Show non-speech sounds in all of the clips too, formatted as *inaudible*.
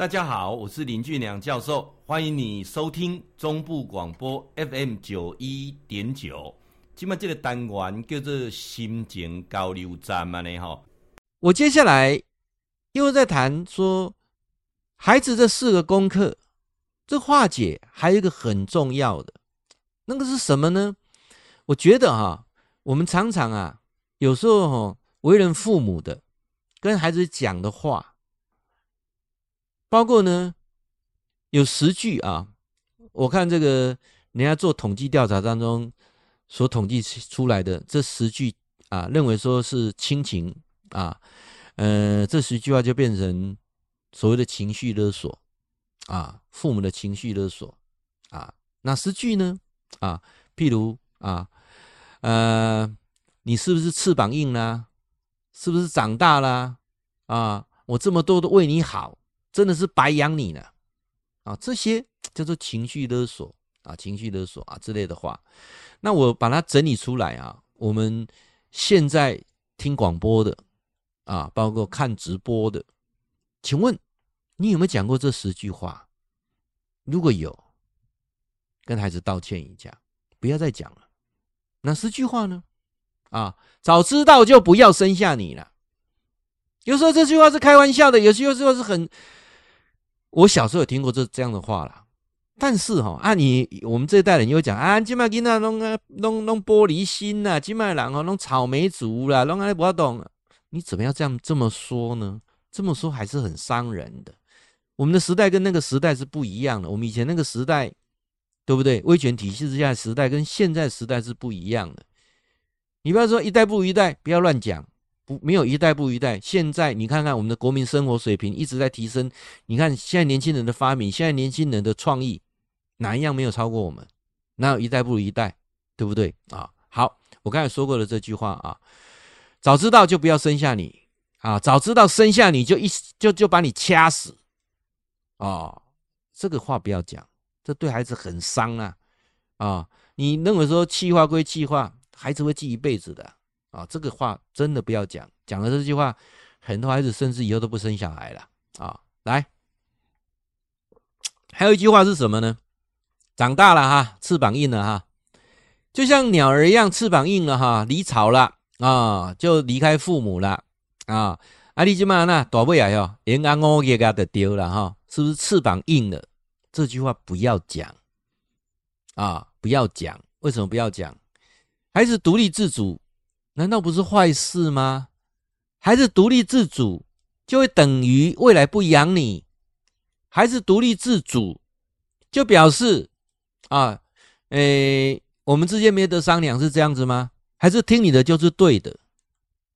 大家好，我是林俊良教授，欢迎你收听中部广播 FM 九一点九。今麦这个单元叫做心情交流站嘛呢哈。我接下来又在谈说，孩子这四个功课，这化解还有一个很重要的，那个是什么呢？我觉得哈，我们常常啊，有时候哈，为人父母的跟孩子讲的话。包括呢，有十句啊，我看这个人家做统计调查当中所统计出来的这十句啊，认为说是亲情啊，呃，这十句话就变成所谓的情绪勒索啊，父母的情绪勒索啊，哪十句呢？啊，譬如啊，呃，你是不是翅膀硬啦？是不是长大啦？啊，我这么多的为你好。真的是白养你了啊！这些叫做情绪勒索啊，情绪勒索啊之类的话。那我把它整理出来啊，我们现在听广播的啊，包括看直播的，请问你有没有讲过这十句话？如果有，跟孩子道歉一下，不要再讲了。哪十句话呢？啊，早知道就不要生下你了。有时候这句话是开玩笑的，有时候是很。我小时候有听过这这样的话啦，但是哈，啊你我们这一代人又讲啊，今麦囡仔弄啊弄弄玻璃心呐，今麦人哦弄草莓族啦，弄啊不要懂，你怎么要这样这么说呢？这么说还是很伤人的。我们的时代跟那个时代是不一样的，我们以前那个时代，对不对？威权体系之下的时代跟现在时代是不一样的。你不要说一代不如一代，不要乱讲。不，没有一代不一代。现在你看看我们的国民生活水平一直在提升。你看现在年轻人的发明，现在年轻人的创意，哪一样没有超过我们？哪有一代不如一代？对不对啊？好，我刚才说过了这句话啊，早知道就不要生下你啊，早知道生下你就一就就把你掐死啊，这个话不要讲，这对孩子很伤啊啊！你认为说气话归气话，孩子会记一辈子的。啊，这个话真的不要讲，讲了这句话，很多孩子甚至以后都不生小孩了啊！来，还有一句话是什么呢？长大了哈，翅膀硬了哈，就像鸟儿一样，翅膀硬了哈，离巢了啊，就离开父母了啊！啊，你这么那大不了哟，连安我也给它丢了哈，是不是翅膀硬了？这句话不要讲啊，不要讲，为什么不要讲？孩子独立自主。难道不是坏事吗？孩子独立自主就会等于未来不养你。孩子独立自主就表示啊，诶，我们之间没得商量，是这样子吗？还是听你的就是对的？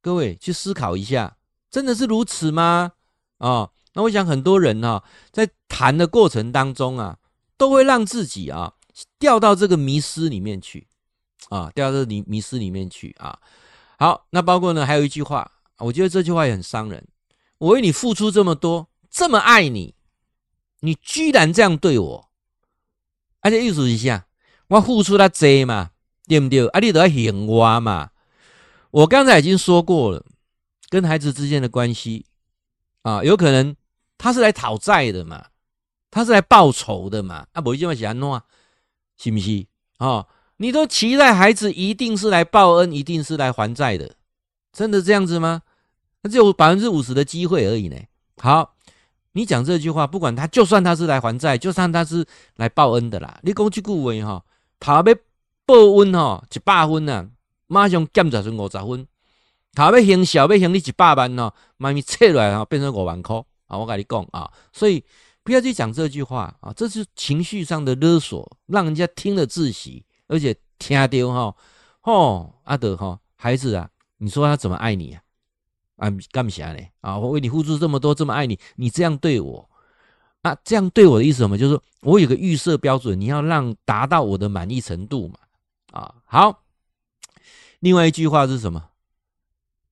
各位去思考一下，真的是如此吗？啊，那我想很多人啊，在谈的过程当中啊，都会让自己啊掉到这个迷失里面去啊，掉到迷迷思里面去啊。好，那包括呢，还有一句话，我觉得这句话也很伤人。我为你付出这么多，这么爱你，你居然这样对我，而且意思一下，我付出了这嘛，对不对？啊，你都要嫌我嘛。我刚才已经说过了，跟孩子之间的关系啊，有可能他是来讨债的嘛，他是来报仇的嘛，啊，不一定会想弄啊，是不是啊？你都期待孩子一定是来报恩，一定是来还债的，真的这样子吗？那只有百分之五十的机会而已呢。好，你讲这句话，不管他，就算他是来还债，就算他是来报恩的啦。你讲这句话哈，他要报恩哈，一百分啊，马上减十成五十分。他要行小，要行你一百万哦，妈咪切来哈，变成五万块啊！我跟你讲啊，所以不要去讲这句话啊，这是情绪上的勒索，让人家听了窒息。而且听到哈，吼阿德哈孩子啊，你说他怎么爱你啊？啊干啥呢？啊，我为你付出这么多，这么爱你，你这样对我，啊这样对我的意思什么？就是说我有个预设标准，你要让达到我的满意程度嘛。啊，好。另外一句话是什么？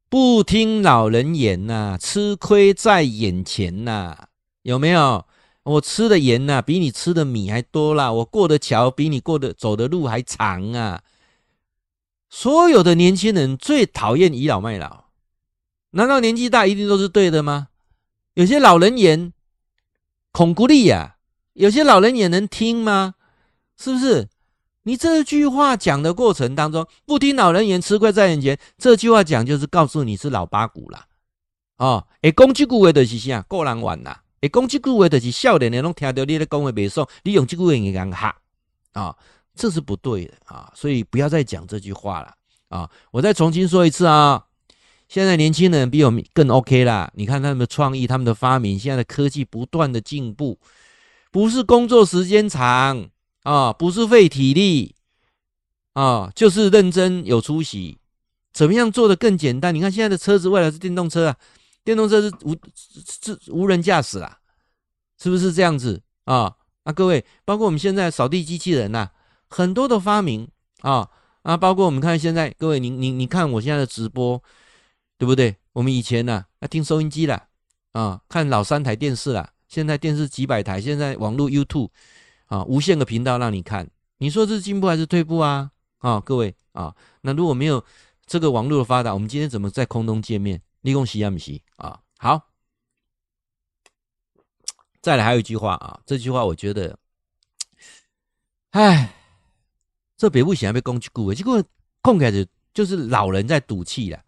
不听老人言呐、吃亏在眼前呐、有没有？我吃的盐呐，比你吃的米还多啦！我过的桥比你过的走的路还长啊！所有的年轻人最讨厌倚老卖老，难道年纪大一定都是对的吗？有些老人言恐孤立呀，有些老人也能听吗？是不是？你这句话讲的过程当中，不听老人言，吃亏在眼前。这句话讲就是告诉你是老八股啦。哦，会讲这句话就是啥？过人玩啦。会讲这句话就是少年人拢听到你的讲话没爽，你用这句话给人哈啊，这是不对的啊。所以不要再讲这句话了啊。我再重新说一次啊。现在年轻人比我们更 OK 啦。你看他们的创意，他们的发明，现在的科技不断的进步，不是工作时间长。啊，不是费体力啊，就是认真有出息。怎么样做的更简单？你看现在的车子未来是电动车啊，电动车是无是无人驾驶啦，是不是这样子啊？啊，各位，包括我们现在扫地机器人呐、很多的发明啊啊，包括我们看现在各位，你你你看我现在的直播，对不对？我们以前呢、啊，要听收音机啦，啊，看老三台电视啦，现在电视几百台，现在网络 YouTube。啊，无限个频道让你看，你说这是进步还是退步啊？啊，各位啊，那如果没有这个网络的发达，我们今天怎么在空中见面？立功喜啊，不喜啊？好，再来还有一句话啊，这句话我觉得，哎，这别不想被攻击过，结果控开始就是老人在赌气了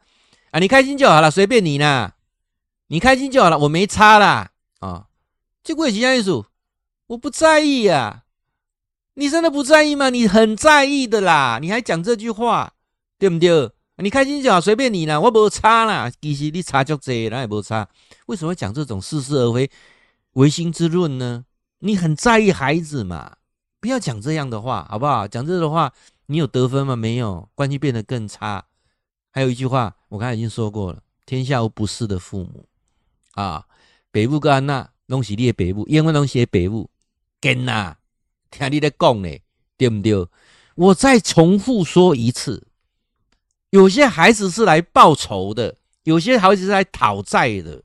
啊！你开心就好了，随便你啦，你开心就好了，我没差啦啊！结果是这样意思。我不在意呀、啊，你真的不在意吗？你很在意的啦，你还讲这句话，对不对？你开心就好，随便你啦，我没差啦。其实你差就这，那也没差。为什么会讲这种似是而非、唯心之论呢？你很在意孩子嘛？不要讲这样的话，好不好？讲这的话，你有得分吗？没有，关系变得更差。还有一句话，我刚才已经说过了：天下无不是的父母啊。北部跟安娜东西列北部，因为东西北部。跟呐，听你在讲呢，对不对？我再重复说一次，有些孩子是来报仇的，有些孩子是来讨债的。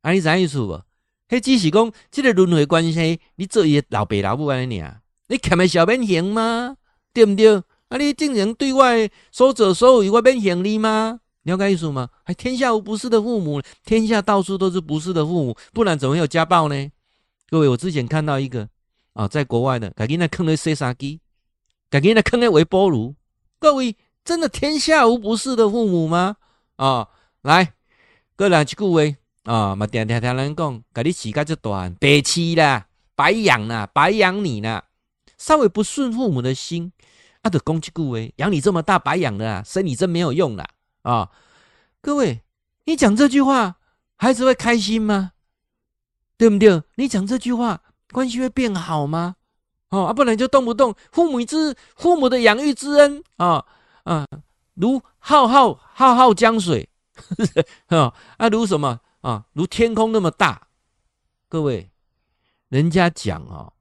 啊，你啥意思不？嘿，只是讲这个轮回关系，你做一个老爸老母安尼啊？你欠的小免行吗？对不对？啊，你竟然对外说者说语，我免行你吗？你了解意思吗？还天下无不是的父母，天下到处都是不是的父母，不然怎么会有家暴呢？各位，我之前看到一个。啊，在国外的，赶紧来坑了洗衫机，赶紧来坑了微波炉。各位，真的天下无不是的父母吗？啊，来，各人一句话啊，嘛，听听听人讲，给你起个这段白痴啦，白养啦，白养你啦，稍微不顺父母的心，啊，得攻击顾威，养你这么大，白养的啦，生你真没有用啦。啊，各位，你讲这句话，孩子会开心吗？对不对？你讲这句话。关系会变好吗？哦，啊，不然就动不动父母之父母的养育之恩啊啊，如浩浩浩浩江水，啊 *laughs* 啊，如什么啊？如天空那么大。各位，人家讲哦，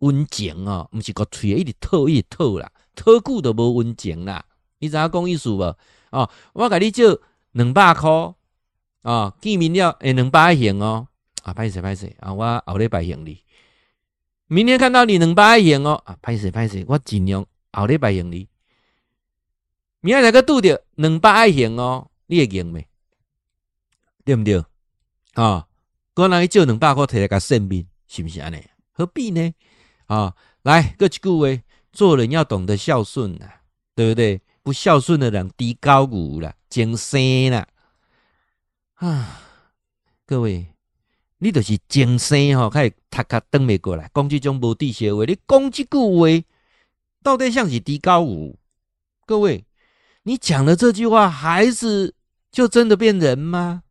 温情哦，不是个吹一直透一直透啦，透久都无温情啦。你知影讲意思无？哦，我给你借两百块啊，见面了诶，两百行哦。啊，歹势歹势啊，我后礼拜行你。明天看到你两百赢哦啊！拍谢拍谢，我尽量后礼拜行你。明仔载个拄着两百爱行哦，你会赢未？对毋对？啊，个人去借两百块，摕来甲性命，是毋是安尼？何必呢？啊，来，各一句话，做人要懂得孝顺呐，对不对？不孝顺的人，低高骨啦，精生啦啊！各位。你就是精生吼，开始读卡登没过来，讲即种无底线话，你讲即句话，到底像是低高五？各位，你讲了这句话，孩子就真的变人吗？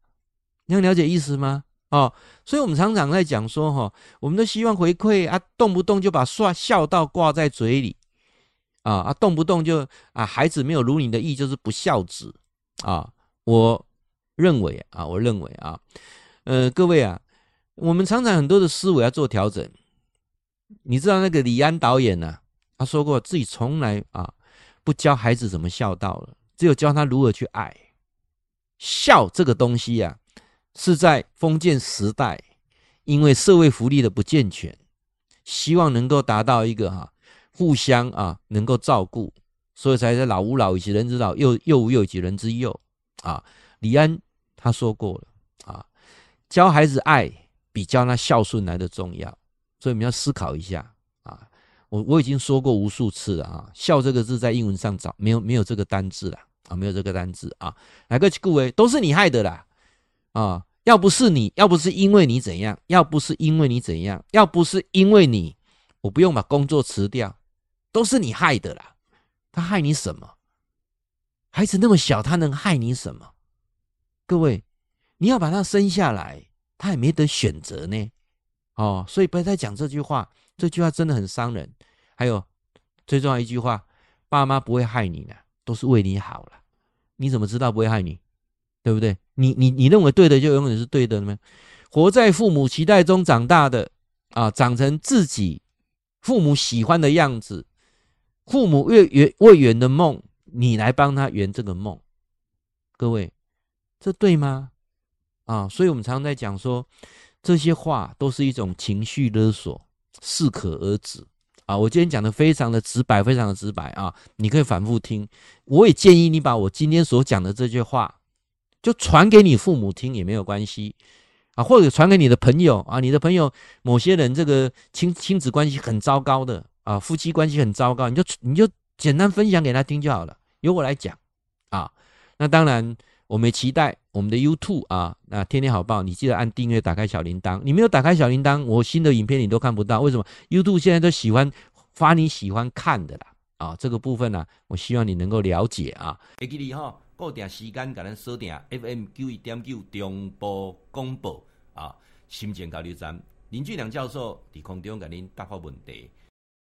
你要了解意思吗？哦，所以我们常常在讲说，哈，我们都希望回馈啊，动不动就把说孝道挂在嘴里，啊啊，动不动就啊，孩子没有如你的意，就是不孝子啊。我认为啊，我认为啊，呃，各位啊。我们常常很多的思维要做调整，你知道那个李安导演呢、他说过自己从来啊不教孩子怎么孝道了，只有教他如何去爱。孝这个东西啊，是在封建时代，因为社会福利的不健全，希望能够达到一个哈、互相啊能够照顾，所以才在老吾老以及人之老，幼幼吾幼以及人之幼啊。李安他说过了啊，教孩子爱。比教他孝顺来的重要，所以我们要思考一下。我我已经说过无数次了啊，孝这个字在英文上找没有没有这个单字了啊，没有这个单字啊。来个各位，都是你害的啦啊！要不是你，要不是因为你怎样，要不是因为你怎样，要不是因为你，我不用把工作辞掉，都是你害的啦。他害你什么？孩子那么小，他能害你什么？各位，你要把他生下来，他也没得选择呢。哦，所以不要再讲这句话，这句话真的很伤人。还有最重要一句话，爸妈不会害你的，都是为你好了。你怎么知道不会害你？对不对？你你你认为对的就永远是对的吗？活在父母期待中长大的啊，长成自己父母喜欢的样子。父母未圆未圆的梦，你来帮他圆这个梦，各位，这对吗？啊，所以我们常常在讲说，这些话都是一种情绪勒索，适可而止啊。我今天讲的非常的直白，非常的直白啊，你可以反复听。我也建议你把我今天所讲的这句话，就传给你父母听也没有关系啊，或者传给你的朋友啊，你的朋友某些人这个亲亲子关系很糟糕的。啊，夫妻关系很糟糕，你就你就简单分享给他听就好了。由我来讲，啊，那当然，我们期待我们的 YouTube 啊，那天天好报，你记得按订阅，打开小铃铛。你没有打开小铃铛，我新的影片你都看不到。为什么？YouTube 现在都喜欢发你喜欢看的啦。啊，这个部分呢、啊，我希望你能够了解啊。会记你哈，固定时间给咱锁定 FM 九一点九中波广播啊，新店交流站林俊良教授在空中给您答复问题。